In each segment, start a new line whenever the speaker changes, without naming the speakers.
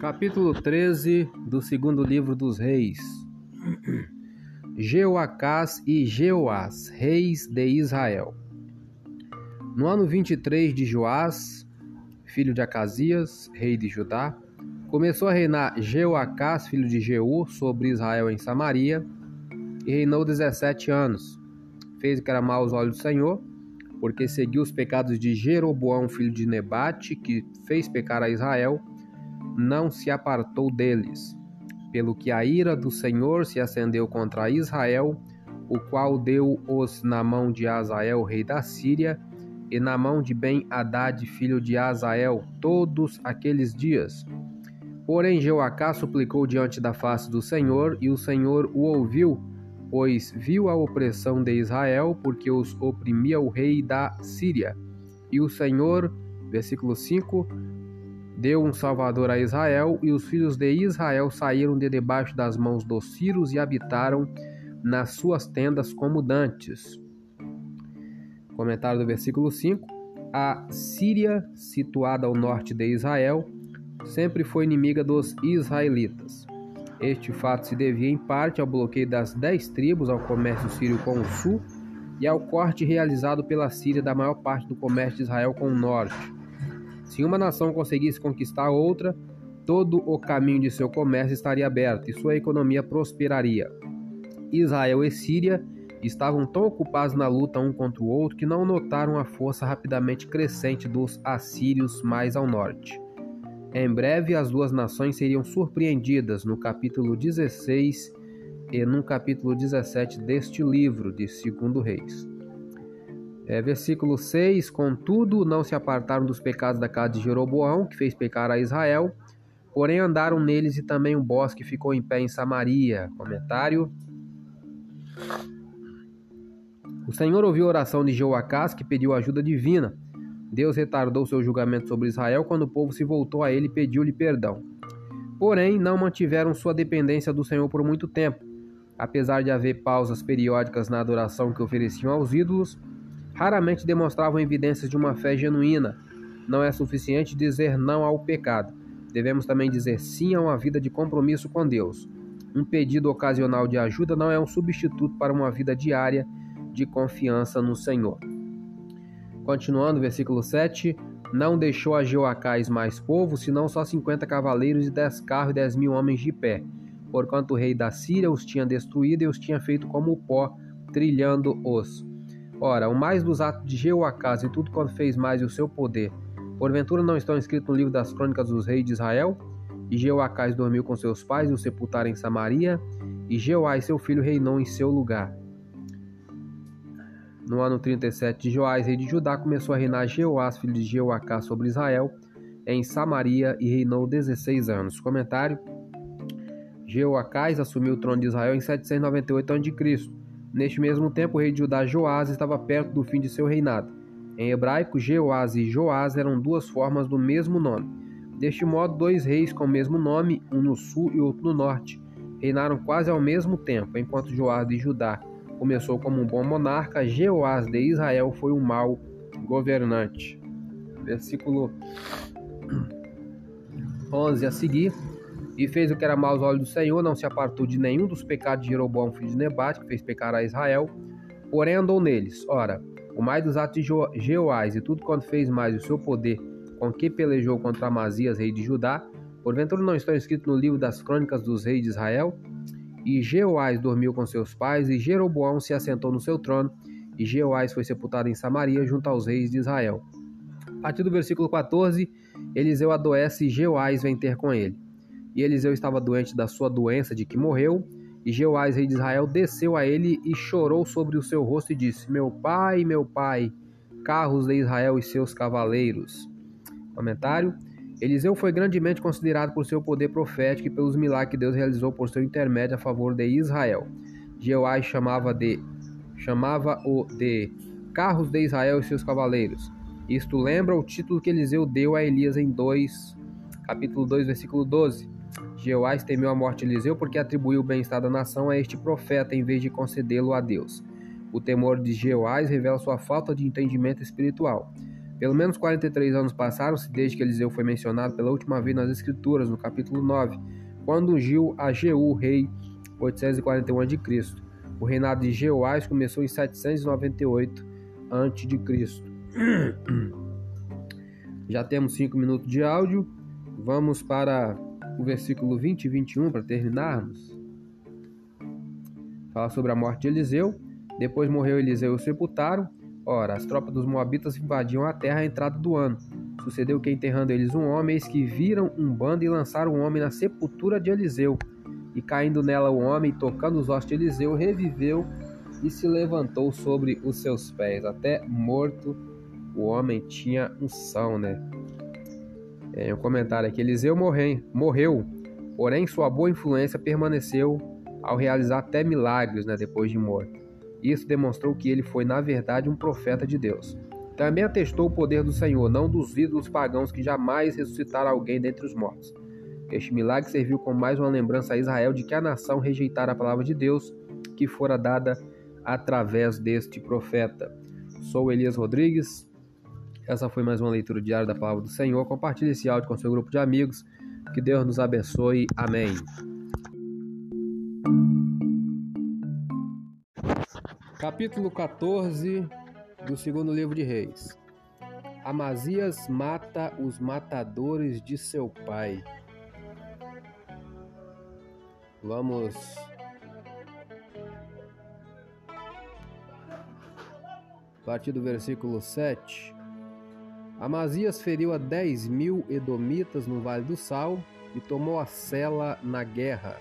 Capítulo 13 do segundo livro dos reis. Jeoacás e Jeoás, reis de Israel. No ano 23 de Joás, filho de Acasias, rei de Judá, começou a reinar Jeoacás, filho de Jeú, sobre Israel em Samaria, e reinou 17 anos. Fez o que era mal aos olhos do Senhor, porque seguiu os pecados de Jeroboão, filho de Nebate, que fez pecar a Israel, não se apartou deles. Pelo que a ira do Senhor se acendeu contra Israel, o qual deu-os na mão de Azael, rei da Síria, e na mão de Ben-Hadad, filho de Azael, todos aqueles dias. Porém, Jeoacá suplicou diante da face do Senhor, e o Senhor o ouviu, pois viu a opressão de Israel, porque os oprimia o rei da Síria. E o Senhor, versículo 5, deu um salvador a Israel, e os filhos de Israel saíram de debaixo das mãos dos sírios e habitaram nas suas tendas como dantes. Comentário do versículo 5. A Síria, situada ao norte de Israel, sempre foi inimiga dos israelitas. Este fato se devia em parte ao bloqueio das dez tribos ao comércio sírio com o sul e ao corte realizado pela Síria da maior parte do comércio de Israel com o norte. Se uma nação conseguisse conquistar outra, todo o caminho de seu comércio estaria aberto e sua economia prosperaria. Israel e Síria estavam tão ocupados na luta um contra o outro que não notaram a força rapidamente crescente dos assírios mais ao norte. Em breve, as duas nações seriam surpreendidas no capítulo 16 e no capítulo 17 deste livro de 2 Reis. É, versículo 6: Contudo, não se apartaram dos pecados da casa de Jeroboão, que fez pecar a Israel, porém andaram neles e também o bosque ficou em pé em Samaria. Comentário. O Senhor ouviu a oração de Joacás, que pediu ajuda divina. Deus retardou seu julgamento sobre Israel quando o povo se voltou a ele e pediu-lhe perdão. Porém, não mantiveram sua dependência do Senhor por muito tempo. Apesar de haver pausas periódicas na adoração que ofereciam aos ídolos, raramente demonstravam evidências de uma fé genuína. Não é suficiente dizer não ao pecado. Devemos também dizer sim a uma vida de compromisso com Deus. Um pedido ocasional de ajuda não é um substituto para uma vida diária de confiança no Senhor. Continuando, versículo 7. Não deixou a Jeoacás mais povo, senão só cinquenta cavaleiros e dez carros e dez mil homens de pé, porquanto o rei da Síria os tinha destruído e os tinha feito como pó, trilhando-os. Ora, o mais dos atos de Jeoacás e tudo quanto fez mais e o seu poder, porventura não estão escritos no livro das crônicas dos reis de Israel? E Jeoacás dormiu com seus pais e o sepultaram em Samaria, e Jeoás seu filho reinou em seu lugar. No ano 37 de Joás, rei de Judá, começou a reinar Jeoás, filho de Jeoacás, sobre Israel, em Samaria, e reinou 16 anos. Comentário: Jeoacás assumiu o trono de Israel em 798 a.C. Neste mesmo tempo, o rei de Judá, Joás, estava perto do fim de seu reinado. Em hebraico, Jeoás e Joás eram duas formas do mesmo nome. Deste modo, dois reis com o mesmo nome, um no sul e outro no norte, reinaram quase ao mesmo tempo. Enquanto Joás de Judá começou como um bom monarca, Jeoás de Israel foi um mau governante. Versículo 11 a seguir e fez o que era mal aos olhos do Senhor, não se apartou de nenhum dos pecados de Jeroboão, filho de Nebate, que fez pecar a Israel, porém andou neles. Ora, o mais dos atos de Jeoás e tudo quanto fez mais o seu poder, com que pelejou contra Amazias, rei de Judá, porventura não estão escritos no livro das crônicas dos reis de Israel? E Jeoás dormiu com seus pais, e Jeroboão se assentou no seu trono, e Jeoás foi sepultado em Samaria junto aos reis de Israel. A partir do versículo 14, Eliseu adoece e Jeoás vem ter com ele. E Eliseu estava doente da sua doença de que morreu. E Jeoás, rei de Israel, desceu a ele e chorou sobre o seu rosto e disse: Meu pai, meu pai, carros de Israel e seus cavaleiros. Comentário: Eliseu foi grandemente considerado por seu poder profético e pelos milagres que Deus realizou por seu intermédio a favor de Israel. Jeoás chamava de chamava-o de carros de Israel e seus cavaleiros. Isto lembra o título que Eliseu deu a Elias em 2, capítulo 2, versículo 12. Jeoás temeu a morte de Eliseu porque atribuiu o bem-estar da nação a este profeta em vez de concedê-lo a Deus. O temor de Jeoás revela sua falta de entendimento espiritual. Pelo menos 43 anos passaram-se desde que Eliseu foi mencionado pela última vez nas Escrituras, no capítulo 9, quando ungiu a Jeú, rei 841 a.C. O reinado de Jeoás começou em 798 a.C. Já temos 5 minutos de áudio. Vamos para o versículo 20 e 21 para terminarmos. Fala sobre a morte de Eliseu. Depois morreu Eliseu e o sepultaram. Ora, as tropas dos Moabitas invadiam a terra à entrada do ano. Sucedeu que, enterrando eles um homem, eis que viram um bando e lançaram um homem na sepultura de Eliseu. E caindo nela o homem, tocando os ossos de Eliseu, reviveu e se levantou sobre os seus pés. Até morto, o homem tinha unção, né? É, um comentário aqui: Eliseu morreu, morreu, porém sua boa influência permaneceu ao realizar até milagres né, depois de morto. Isso demonstrou que ele foi, na verdade, um profeta de Deus. Também atestou o poder do Senhor, não dos ídolos pagãos que jamais ressuscitaram alguém dentre os mortos. Este milagre serviu como mais uma lembrança a Israel de que a nação rejeitara a palavra de Deus que fora dada através deste profeta. Sou Elias Rodrigues. Essa foi mais uma leitura diária da palavra do Senhor. Compartilhe esse áudio com seu grupo de amigos. Que Deus nos abençoe. Amém. Capítulo 14 do segundo livro de Reis. Amazias mata os matadores de seu pai. Vamos a partir do versículo 7. Amazias feriu a dez mil edomitas no Vale do Sal e tomou a Sela na guerra,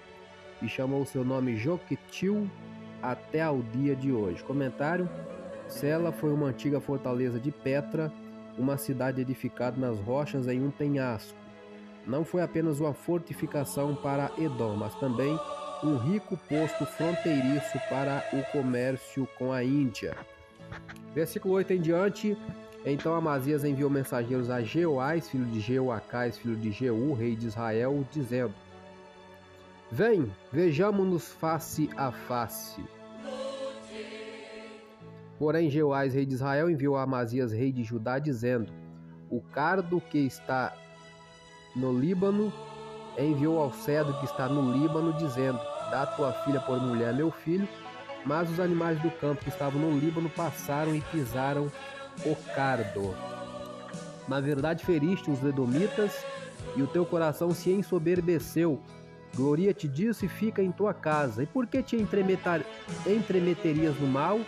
e chamou seu nome Joquetil até ao dia de hoje. Comentário: Sela foi uma antiga fortaleza de Petra, uma cidade edificada nas rochas em um penhasco não foi apenas uma fortificação para Edom, mas também um rico posto fronteiriço para o comércio com a Índia. Versículo 8 em diante. Então Amazias enviou mensageiros a Jeoás, filho de Jeoacás, filho de Jeú, rei de Israel, dizendo: Vem, vejamo-nos face a face. Porém, Jeoás, rei de Israel, enviou a Amazias, rei de Judá, dizendo: O cardo que está no Líbano, enviou ao cedro que está no Líbano, dizendo: Dá tua filha por mulher, meu filho. Mas os animais do campo que estavam no Líbano passaram e pisaram o cardo. Na verdade, feriste os edomitas e o teu coração se ensoberbeceu. Gloria-te disso e fica em tua casa. E por que te entremeterias no mal?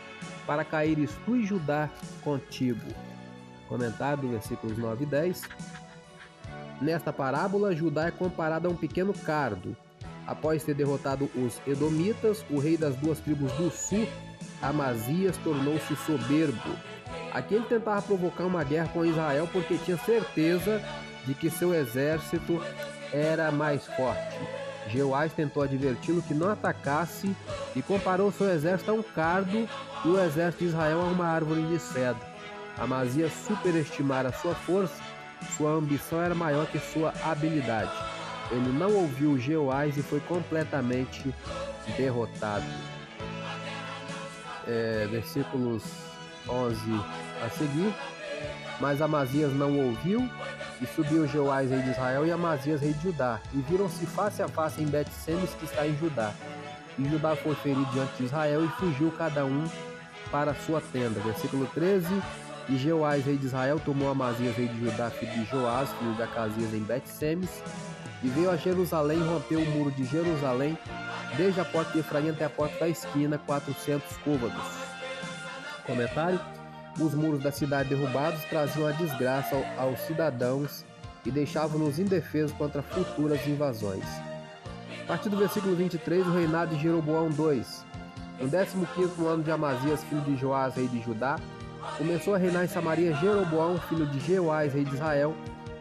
Para caíres tu e Judá contigo. Comentário do versículos 9 e 10. Nesta parábola, Judá é comparado a um pequeno cardo. Após ter derrotado os Edomitas, o rei das duas tribos do sul, Amazias, tornou-se soberbo. Aqui ele tentava provocar uma guerra com Israel porque tinha certeza de que seu exército era mais forte. Jeoás tentou adverti-lo que não atacasse e comparou seu exército a um cardo e o exército de Israel a uma árvore de cedro. Amazias superestimara sua força sua ambição era maior que sua habilidade. Ele não ouviu Jeoás e foi completamente derrotado. É, versículos 11 a seguir. Mas Amazias não ouviu, e subiu Jeoás, rei de Israel, e Amazias, rei de Judá, e viram-se face a face em Bet-Semes, que está em Judá. E Judá foi ferido diante de Israel, e fugiu cada um para sua tenda. Versículo 13 e Jeoás, rei de Israel, tomou Amazias, rei de Judá, filho de Joás, filho de Acasias, em Bet-Semes, e veio a Jerusalém e rompeu o muro de Jerusalém, desde a porta de Efraim até a porta da esquina, 400 côvados. Comentário: Os muros da cidade derrubados traziam a desgraça aos cidadãos e deixavam-nos indefesos contra futuras invasões. A partir do versículo 23, o reinado de Jeroboão II. No 15 ano de Amazias, filho de Joás, rei de Judá, Começou a reinar em Samaria Jeroboão, filho de Jeoás, rei de Israel,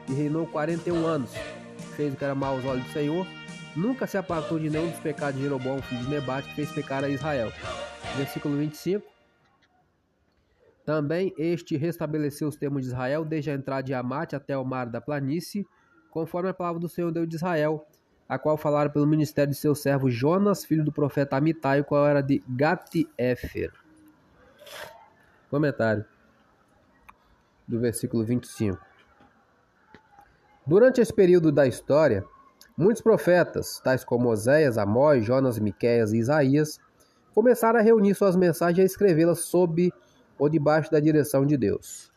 e reinou 41 anos. Fez o que era mal aos olhos do Senhor. Nunca se apartou de nenhum dos pecados de Jeroboão, filho de Nebate, que fez pecar a Israel. Versículo 25. Também este restabeleceu os termos de Israel, desde a entrada de Amate até o mar da planície, conforme a palavra do Senhor Deus de Israel, a qual falaram pelo ministério de seu servo Jonas, filho do profeta Amitai, qual era de Gati-Efer. Comentário do versículo 25. Durante esse período da história, muitos profetas, tais como Oséias, Amós, Jonas, Miqueias e Isaías, começaram a reunir suas mensagens e a escrevê-las sob ou debaixo da direção de Deus.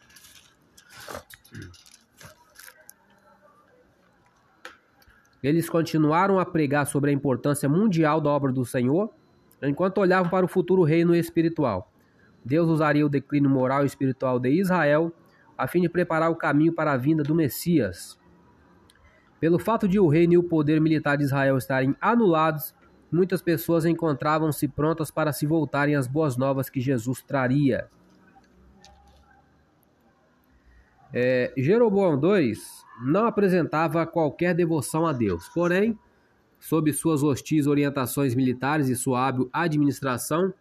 Eles continuaram a pregar sobre a importância mundial da obra do Senhor, enquanto olhavam para o futuro reino espiritual. Deus usaria o declínio moral e espiritual de Israel a fim de preparar o caminho para a vinda do Messias. Pelo fato de o reino e o poder militar de Israel estarem anulados, muitas pessoas encontravam-se prontas para se voltarem às boas novas que Jesus traria. É, Jeroboão II não apresentava qualquer devoção a Deus, porém, sob suas hostis orientações militares e sua hábil administração,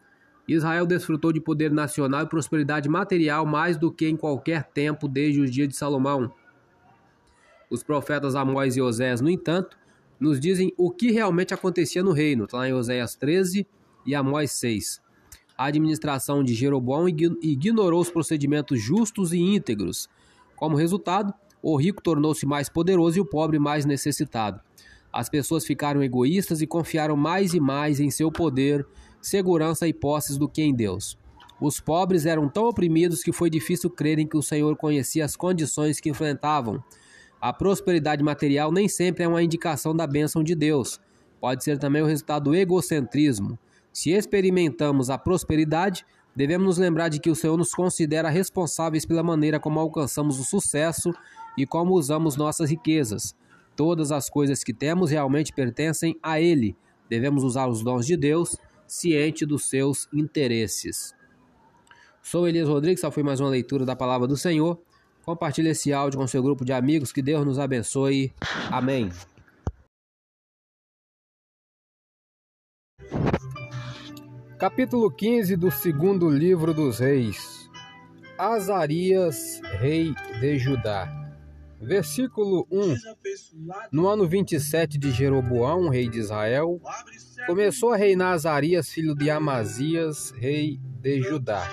Israel desfrutou de poder nacional e prosperidade material mais do que em qualquer tempo desde os dias de Salomão. Os profetas Amós e Osés, no entanto, nos dizem o que realmente acontecia no reino, está lá em Oséias 13 e Amós 6. A administração de Jeroboão ignorou os procedimentos justos e íntegros como resultado, o rico tornou-se mais poderoso e o pobre mais necessitado. As pessoas ficaram egoístas e confiaram mais e mais em seu poder, segurança e posses do que em Deus. Os pobres eram tão oprimidos que foi difícil crerem que o Senhor conhecia as condições que enfrentavam. A prosperidade material nem sempre é uma indicação da bênção de Deus. Pode ser também o resultado do egocentrismo. Se experimentamos a prosperidade, Devemos nos lembrar de que o Senhor nos considera responsáveis pela maneira como alcançamos o sucesso e como usamos nossas riquezas. Todas as coisas que temos realmente pertencem a Ele. Devemos usar os dons de Deus, ciente dos seus interesses. Sou Elias Rodrigues, essa foi mais uma leitura da palavra do Senhor. Compartilhe esse áudio com seu grupo de amigos. Que Deus nos abençoe. Amém. Capítulo 15 do segundo livro dos reis. Azarias, rei de Judá. Versículo 1. No ano 27 de Jeroboão, rei de Israel, começou a reinar Azarias, filho de Amazias, rei de Judá.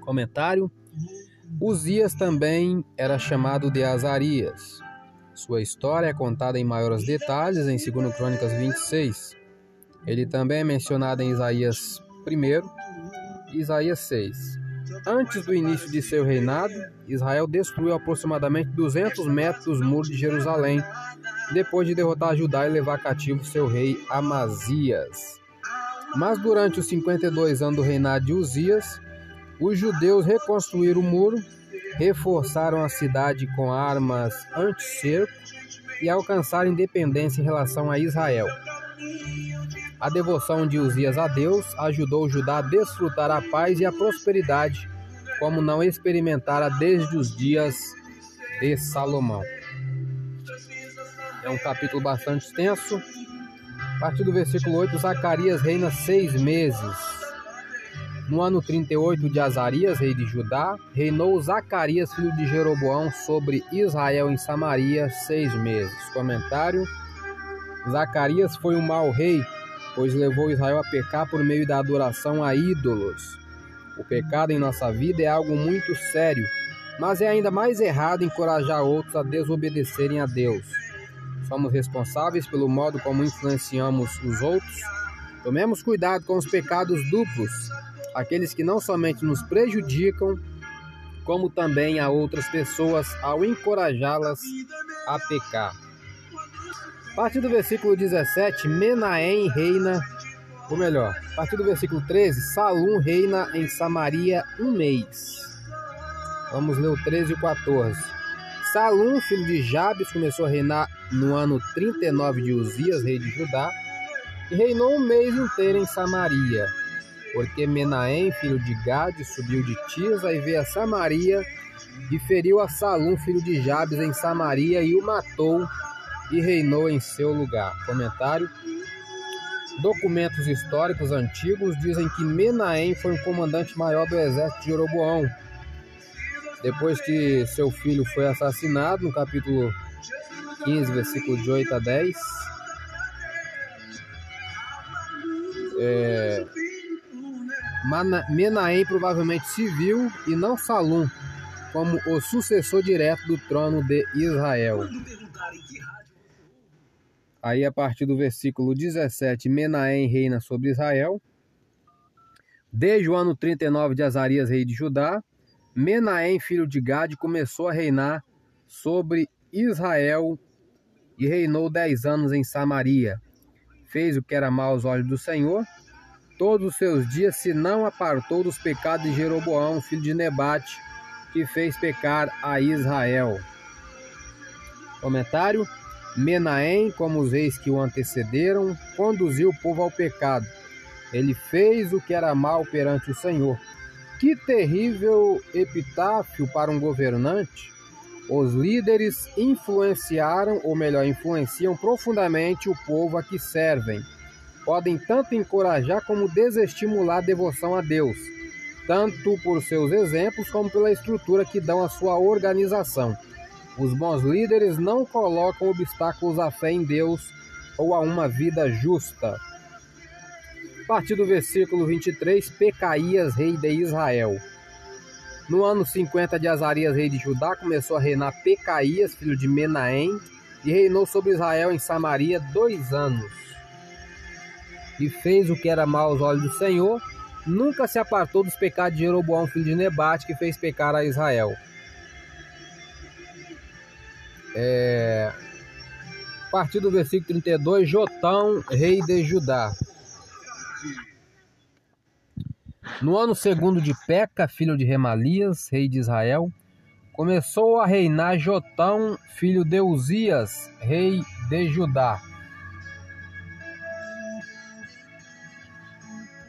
Comentário: Uzias também era chamado de Azarias. Sua história é contada em maiores detalhes em 2 Crônicas 26. Ele também é mencionado em Isaías 1 e Isaías 6. Antes do início de seu reinado, Israel destruiu aproximadamente 200 metros dos muros de Jerusalém, depois de derrotar Judá e levar cativo seu rei Amazias. Mas durante os 52 anos do reinado de Uzias, os judeus reconstruíram o muro, reforçaram a cidade com armas anti-cerco e alcançaram independência em relação a Israel. A devoção de Uzias a Deus ajudou Judá a desfrutar a paz e a prosperidade, como não experimentara desde os dias de Salomão. É um capítulo bastante extenso. A partir do versículo 8, Zacarias reina seis meses. No ano 38 de Azarias, rei de Judá, reinou Zacarias, filho de Jeroboão, sobre Israel em Samaria seis meses. Comentário: Zacarias foi um mau rei pois levou Israel a pecar por meio da adoração a ídolos. O pecado em nossa vida é algo muito sério, mas é ainda mais errado encorajar outros a desobedecerem a Deus. Somos responsáveis pelo modo como influenciamos os outros. Tomemos cuidado com os pecados duplos, aqueles que não somente nos prejudicam, como também a outras pessoas ao encorajá-las a pecar. Partir do versículo 17, Menahem reina, ou melhor, a partir do versículo 13, Salum reina em Samaria um mês. Vamos ler o 13 e o 14. Salum, filho de Jabes, começou a reinar no ano 39 de Uzias, rei de Judá, e reinou um mês inteiro em Samaria. Porque Menahem, filho de Gade, subiu de Tisa e veio a Samaria e feriu a Salum, filho de Jabes, em Samaria e o matou e reinou em seu lugar. Comentário: Documentos históricos antigos dizem que Menahem foi um comandante maior do exército de Jeroboão. Depois que seu filho foi assassinado, no capítulo 15, versículo de 8 a 10, é, Menahem provavelmente se viu e não Salum como o sucessor direto do trono de Israel. Aí a partir do versículo 17, Menahem reina sobre Israel. Desde o ano 39 de Azarias, rei de Judá, Menahem, filho de Gade, começou a reinar sobre Israel e reinou dez anos em Samaria. Fez o que era mal aos olhos do Senhor todos os seus dias, se não apartou dos pecados de Jeroboão, filho de Nebate, que fez pecar a Israel. Comentário: Menahem, como os reis que o antecederam, conduziu o povo ao pecado. Ele fez o que era mal perante o Senhor. Que terrível epitáfio para um governante! Os líderes influenciaram, ou melhor, influenciam profundamente o povo a que servem. Podem tanto encorajar como desestimular a devoção a Deus, tanto por seus exemplos como pela estrutura que dão à sua organização. Os bons líderes não colocam obstáculos à fé em Deus ou a uma vida justa. A partir do versículo 23, Pecaías, rei de Israel. No ano 50 de Azarias, rei de Judá, começou a reinar Pecaías, filho de Menahem, e reinou sobre Israel em Samaria dois anos. E fez o que era mal aos olhos do Senhor, nunca se apartou dos pecados de Jeroboão, filho de Nebate, que fez pecar a Israel. É... A partir do versículo 32, Jotão, rei de Judá. No ano segundo de Peca, filho de Remalias, rei de Israel, começou a reinar Jotão, filho de Uzias, rei de Judá.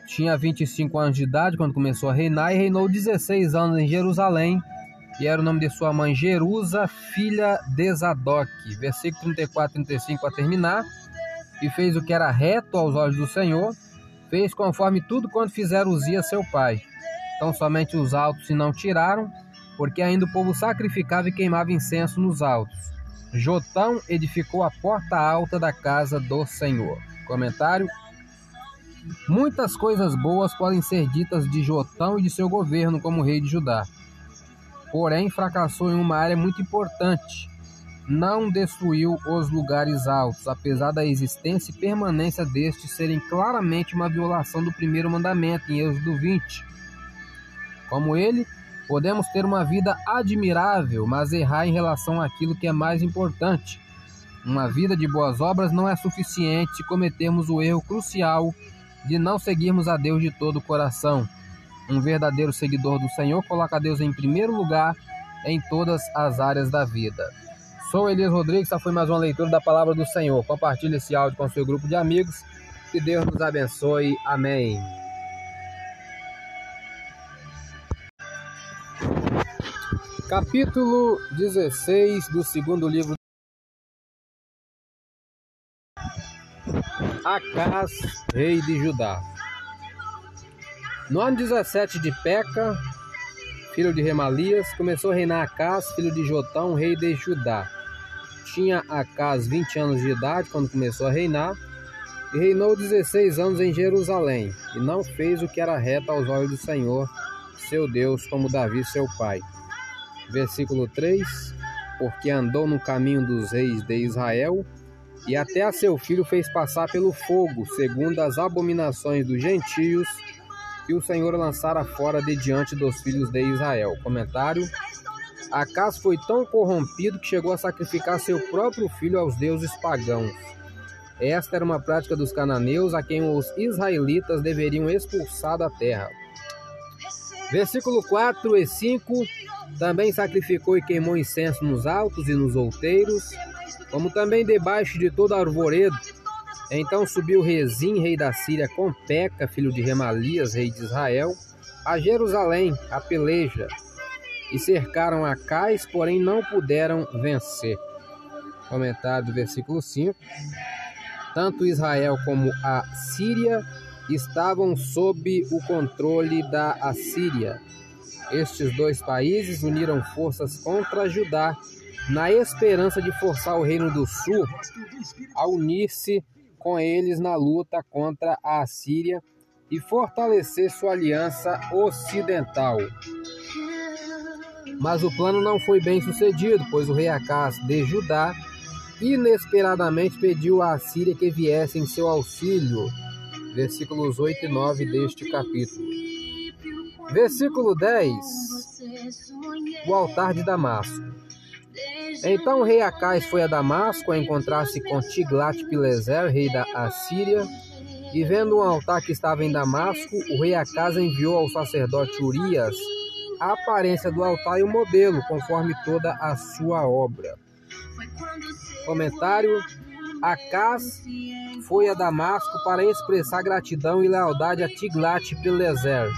Tinha 25 anos de idade quando começou a reinar e reinou 16 anos em Jerusalém, e era o nome de sua mãe Jerusa, filha de Zadok. Versículo 34 e 35 a terminar. E fez o que era reto aos olhos do Senhor, fez conforme tudo quanto fizeram Uzia seu pai. Então somente os altos se não tiraram, porque ainda o povo sacrificava e queimava incenso nos altos. Jotão edificou a porta alta da casa do Senhor. Comentário: Muitas coisas boas podem ser ditas de Jotão e de seu governo como rei de Judá. Porém, fracassou em uma área muito importante, não destruiu os lugares altos, apesar da existência e permanência destes serem claramente uma violação do primeiro mandamento em Êxodo 20. Como ele, podemos ter uma vida admirável, mas errar em relação àquilo que é mais importante. Uma vida de boas obras não é suficiente se cometermos o erro crucial de não seguirmos a Deus de todo o coração. Um verdadeiro seguidor do Senhor coloca Deus em primeiro lugar em todas as áreas da vida. Sou Elias Rodrigues, essa foi mais uma leitura da palavra do Senhor. Compartilhe esse áudio com seu grupo de amigos. Que Deus nos abençoe. Amém. Capítulo 16 do segundo livro. Acas, rei de Judá. No ano 17 de Peca, filho de Remalias, começou a reinar Acas, filho de Jotão, rei de Judá tinha Acas 20 anos de idade quando começou a reinar, e reinou 16 anos em Jerusalém, e não fez o que era reto aos olhos do Senhor, seu Deus, como Davi, seu pai. Versículo 3: Porque andou no caminho dos reis de Israel, e até a seu filho fez passar pelo fogo, segundo as abominações dos gentios, que o Senhor lançara fora de diante dos filhos de Israel. Comentário Acas foi tão corrompido que chegou a sacrificar seu próprio filho aos deuses pagãos. Esta era uma prática dos cananeus a quem os israelitas deveriam expulsar da terra. Versículo 4 e 5: Também sacrificou e queimou incenso nos altos e nos outeiros, como também debaixo de todo arvoredo. Então subiu Rezim, rei da Síria, com Peca, filho de Remalias, rei de Israel, a Jerusalém, a peleja e cercaram a Cais, porém não puderam vencer. Comentário do versículo 5. Tanto Israel como a Síria estavam sob o controle da Assíria. Estes dois países uniram forças contra Judá, na esperança de forçar o reino do sul a unir-se com eles na luta contra a Assíria e fortalecer sua aliança ocidental. Mas o plano não foi bem sucedido, pois o rei Acas de Judá inesperadamente pediu à Síria que viesse em seu auxílio. Versículos 8 e 9 deste capítulo. Versículo 10. O altar de Damasco. Então o rei Acais foi a Damasco a encontrar-se com Tiglat-Pileser, rei da Assíria, e vendo um altar que estava em Damasco, o rei Acas enviou ao sacerdote Urias a aparência do altar e o modelo, conforme toda a sua obra. Comentário: Acas foi a Damasco para expressar gratidão e lealdade a Tiglat-Pileser,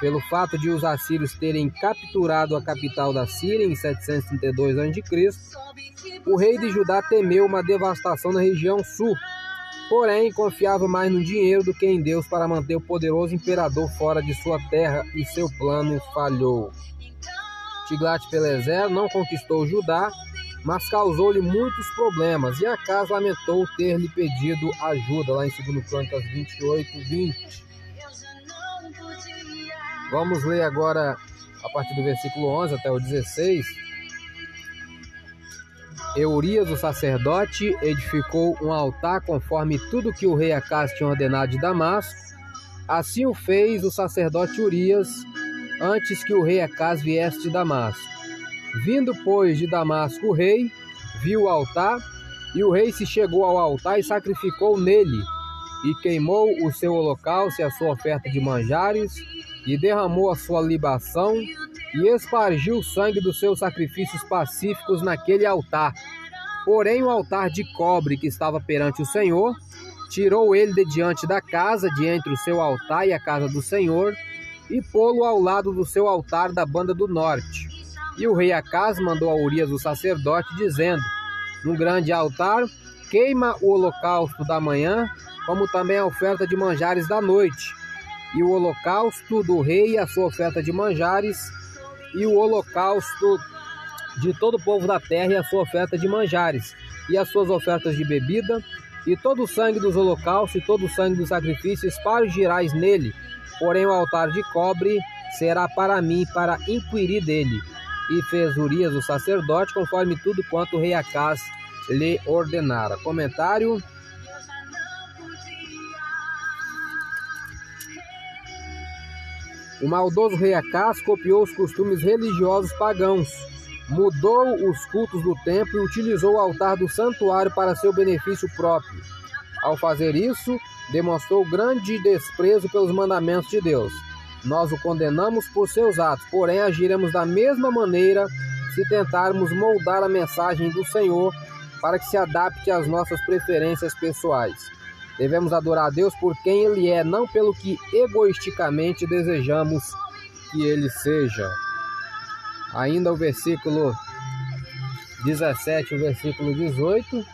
pelo fato de os assírios terem capturado a capital da Síria em 732 a.C. O rei de Judá temeu uma devastação na região sul, porém confiava mais no dinheiro do que em Deus para manter o poderoso imperador fora de sua terra e seu plano falhou. Tiglat-Pileser não conquistou Judá, mas causou-lhe muitos problemas, e Acas lamentou ter-lhe pedido ajuda, lá em 2 Crônicas 28, 20. Vamos ler agora a partir do versículo 11 até o 16. Eurias, o sacerdote, edificou um altar conforme tudo que o rei Acas tinha ordenado de Damasco. Assim o fez o sacerdote Urias, antes que o rei Acas viesse de Damasco. Vindo, pois, de Damasco o rei, viu o altar, e o rei se chegou ao altar e sacrificou nele, e queimou o seu holocausto e a sua oferta de manjares, e derramou a sua libação, e espargiu o sangue dos seus sacrifícios pacíficos naquele altar. Porém, o altar de cobre que estava perante o Senhor, tirou ele de diante da casa, de entre o seu altar e a casa do Senhor, e pô-lo ao lado do seu altar da banda do norte e o rei Acas mandou a Urias o sacerdote, dizendo: No grande altar, queima o holocausto da manhã, como também a oferta de manjares da noite, e o holocausto do rei a sua oferta de manjares, e o holocausto de todo o povo da terra e a sua oferta de manjares, e as suas ofertas de bebida, e todo o sangue dos holocaustos e todo o sangue dos sacrifícios espargirás nele, porém o altar de cobre será para mim para inquirir dele e fez Urias o sacerdote, conforme tudo quanto o rei Acás lhe ordenara. Comentário. O maldoso rei Acás copiou os costumes religiosos pagãos, mudou os cultos do templo e utilizou o altar do santuário para seu benefício próprio. Ao fazer isso, demonstrou grande desprezo pelos mandamentos de Deus. Nós o condenamos por seus atos, porém agiremos da mesma maneira se tentarmos moldar a mensagem do Senhor para que se adapte às nossas preferências pessoais. Devemos adorar a Deus por quem Ele é, não pelo que egoisticamente desejamos que Ele seja. Ainda o versículo 17 o versículo 18,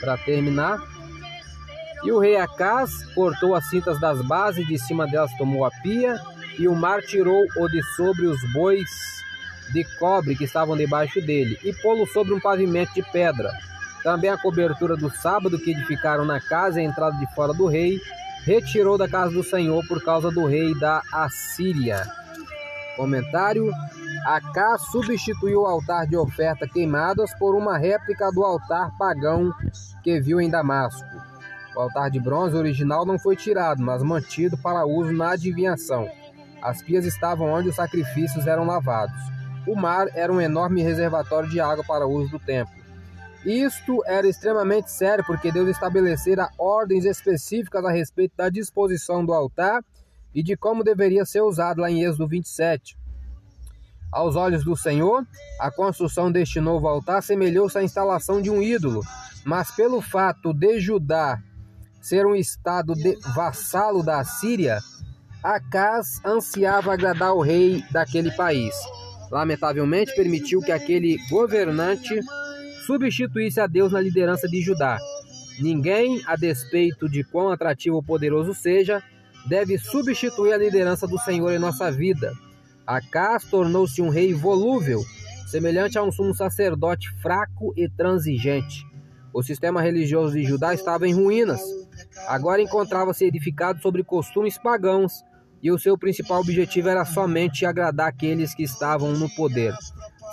para terminar. E o rei Acás cortou as cintas das bases, de cima delas tomou a pia, e o mar tirou o de sobre os bois de cobre que estavam debaixo dele, e pô-lo sobre um pavimento de pedra. Também a cobertura do sábado que edificaram na casa e a entrada de fora do rei, retirou da casa do Senhor por causa do rei da Assíria. Comentário: Acá substituiu o altar de oferta queimadas por uma réplica do altar pagão que viu em Damasco. O altar de bronze original não foi tirado, mas mantido para uso na adivinhação. As pias estavam onde os sacrifícios eram lavados. O mar era um enorme reservatório de água para uso do templo. Isto era extremamente sério porque Deus estabelecera ordens específicas a respeito da disposição do altar e de como deveria ser usado lá em Êxodo 27. Aos olhos do Senhor, a construção deste novo altar semelhou-se à instalação de um ídolo, mas pelo fato de Judá ser um estado vassalo da Síria, Acas ansiava agradar o rei daquele país. Lamentavelmente, permitiu que aquele governante substituísse a Deus na liderança de Judá. Ninguém, a despeito de quão atrativo ou poderoso seja, deve substituir a liderança do Senhor em nossa vida. Acas tornou-se um rei volúvel, semelhante a um sumo sacerdote fraco e transigente. O sistema religioso de Judá estava em ruínas. Agora encontrava-se edificado sobre costumes pagãos, e o seu principal objetivo era somente agradar aqueles que estavam no poder.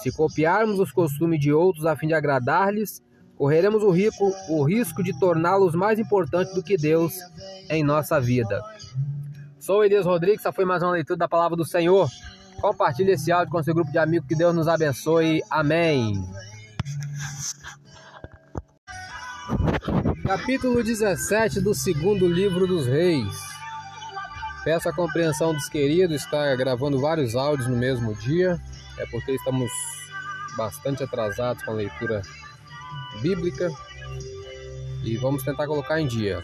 Se copiarmos os costumes de outros a fim de agradar-lhes, correremos o, rico, o risco de torná-los mais importantes do que Deus em nossa vida. Sou Elias Rodrigues, essa foi mais uma leitura da palavra do Senhor. Compartilhe esse áudio com seu grupo de amigos, que Deus nos abençoe. Amém. Capítulo 17 do segundo livro dos Reis. Peço a compreensão dos queridos, está gravando vários áudios no mesmo dia, é porque estamos bastante atrasados com a leitura bíblica e vamos tentar colocar em dia.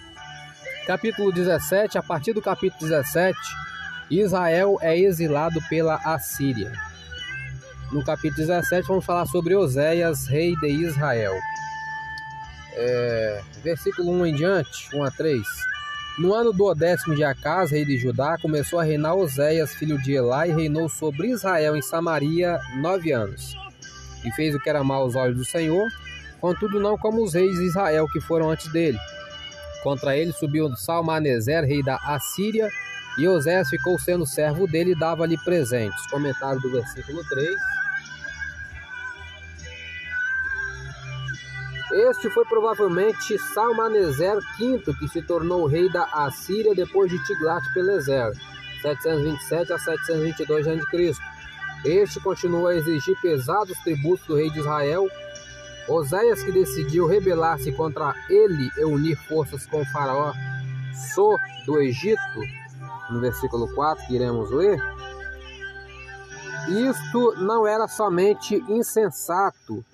Capítulo 17, a partir do capítulo 17, Israel é exilado pela Assíria. No capítulo 17, vamos falar sobre Oséias, rei de Israel é, versículo 1 em diante, 1 a 3. No ano do décimo de Acas, rei de Judá, começou a reinar Oséias, filho de Elá, e reinou sobre Israel em Samaria nove anos. E fez o que era mal aos olhos do Senhor, contudo não como os reis de Israel que foram antes dele. Contra ele subiu Salmaneser, rei da Assíria, e Oséias ficou sendo servo dele e dava-lhe presentes. Comentário do versículo 3. Este foi provavelmente Salmaneser V, que se tornou rei da Assíria depois de Tiglat-Pileser, 727 a 722 a.C. Este continuou a exigir pesados tributos do rei de Israel. Oséias, que decidiu rebelar-se contra ele e unir forças com o faraó So do Egito, no versículo 4 que iremos ler, isto não era somente insensato,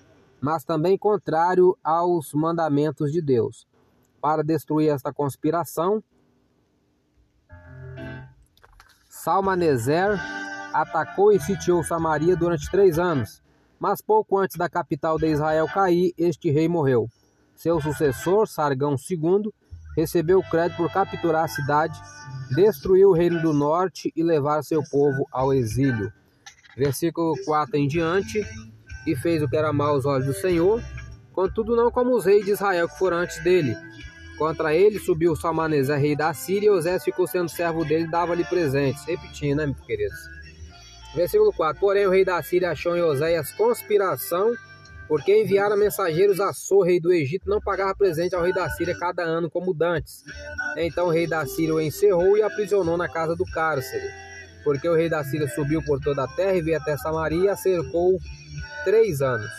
mas também contrário aos mandamentos de Deus. Para destruir esta conspiração, Salmaneser atacou e sitiou Samaria durante três anos, mas pouco antes da capital de Israel cair, este rei morreu. Seu sucessor, Sargão II, recebeu crédito por capturar a cidade, destruir o reino do norte e levar seu povo ao exílio. Versículo 4 em diante e fez o que era mal aos olhos do Senhor, contudo não como os reis de Israel que foram antes dele. Contra ele subiu Salmaneser, rei da Síria, e Osés ficou sendo servo dele e dava-lhe presentes. Repetindo, né, meus queridos? Versículo 4. Porém, o rei da Síria achou em Oséias conspiração, porque enviaram mensageiros a Sor, rei do Egito, não pagava presente ao rei da Síria cada ano, como dantes. Então o rei da Síria o encerrou e aprisionou na casa do cárcere. Porque o rei da Síria subiu por toda a terra e veio até Samaria e cercou três anos.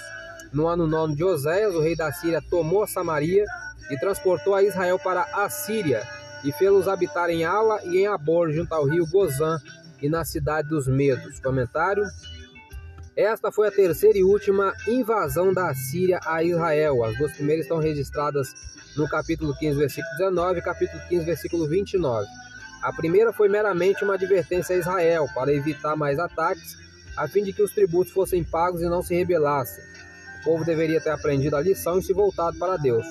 No ano nono de Oséias, o rei da Síria tomou Samaria e transportou a Israel para a Síria e fê-los habitar em Ala e em Abor, junto ao rio Gozã e na cidade dos Medos. Comentário. Esta foi a terceira e última invasão da Síria a Israel. As duas primeiras estão registradas no capítulo 15, versículo 19 e capítulo 15, versículo 29. A primeira foi meramente uma advertência a Israel para evitar mais ataques a fim de que os tributos fossem pagos e não se rebelassem. O povo deveria ter aprendido a lição e se voltado para Deus.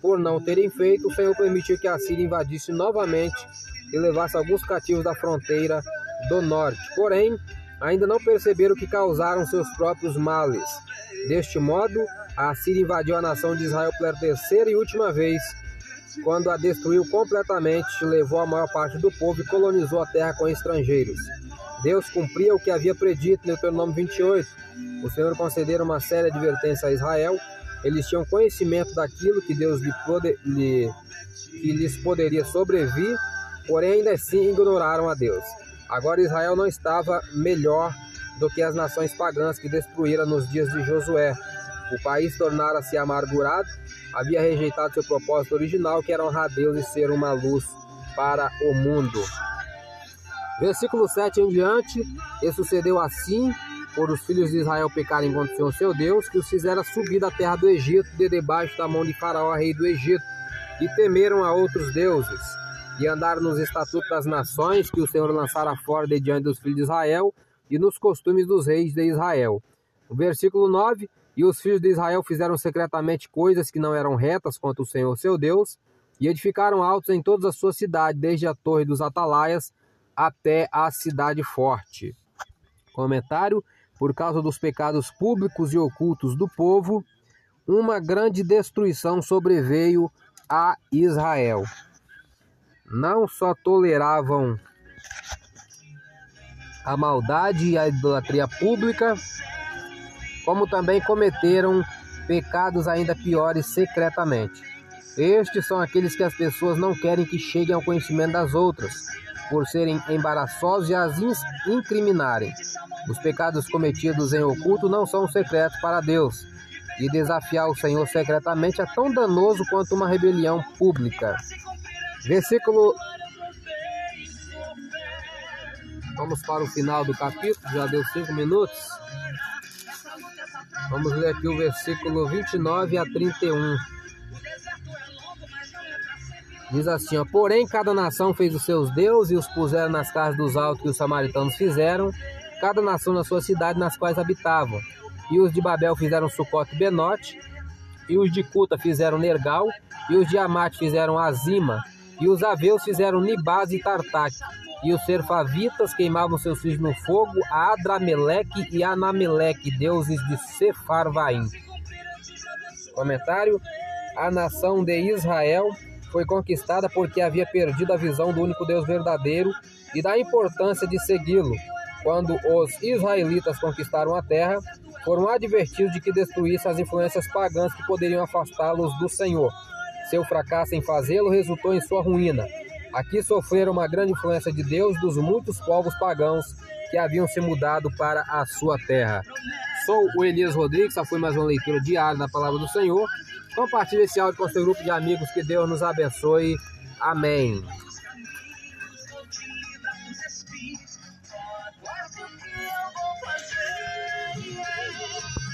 Por não terem feito, o Senhor permitiu que a Síria invadisse novamente e levasse alguns cativos da fronteira do norte. Porém, ainda não perceberam que causaram seus próprios males. Deste modo, a Síria invadiu a nação de Israel pela terceira e última vez. Quando a destruiu completamente, levou a maior parte do povo e colonizou a terra com estrangeiros. Deus cumpria o que havia predito Deuteronômio 28. O Senhor concedera uma séria advertência a Israel. Eles tinham conhecimento daquilo que Deus lhe poder, lhe, que lhes poderia sobrevir, porém ainda assim ignoraram a Deus. Agora Israel não estava melhor do que as nações pagãs que destruíram nos dias de Josué. O país tornara-se amargurado, havia rejeitado seu propósito original, que era honrar Deus e ser uma luz para o mundo. Versículo 7 em diante, e sucedeu assim, por os filhos de Israel pecarem contra o Senhor seu Deus, que os fizera subir da terra do Egito, de debaixo da mão de Faraó, rei do Egito, e temeram a outros deuses, e andaram nos estatutos das nações que o Senhor lançara fora de diante dos filhos de Israel, e nos costumes dos reis de Israel. O versículo 9, e os filhos de Israel fizeram secretamente coisas que não eram retas contra o Senhor seu Deus, e edificaram altos em todas as suas cidades, desde a torre dos atalaias, até a cidade forte. Comentário: Por causa dos pecados públicos e ocultos do povo, uma grande destruição sobreveio a Israel. Não só toleravam a maldade e a idolatria pública, como também cometeram pecados ainda piores secretamente. Estes são aqueles que as pessoas não querem que cheguem ao conhecimento das outras, por serem embaraçosos e as incriminarem. Os pecados cometidos em oculto não são secretos para Deus, e desafiar o Senhor secretamente é tão danoso quanto uma rebelião pública. Versículo. Vamos para o final do capítulo, já deu cinco minutos. Vamos ler aqui o versículo 29 a 31. Diz assim: ó, Porém, cada nação fez os seus deuses e os puseram nas casas dos altos que os samaritanos fizeram, cada nação na sua cidade nas quais habitavam. E os de Babel fizeram Sucote e Benote, e os de Cuta fizeram Nergal, e os de Amate fizeram Azima, e os Aveus fizeram Nibaz e Tartaque, e os Serfavitas queimavam seus filhos no fogo, a Adrameleque e Anameleque, deuses de Sefarvaim. Comentário: A nação de Israel foi conquistada porque havia perdido a visão do único Deus verdadeiro e da importância de segui-lo. Quando os israelitas conquistaram a terra, foram advertidos de que destruísse as influências pagãs que poderiam afastá-los do Senhor. Seu fracasso em fazê-lo resultou em sua ruína. Aqui sofreram uma grande influência de Deus dos muitos povos pagãos que haviam se mudado para a sua terra. Sou o Elias Rodrigues, essa foi mais uma leitura diária da palavra do Senhor. Compartilhe esse áudio com seu grupo de amigos, que Deus nos abençoe. Amém.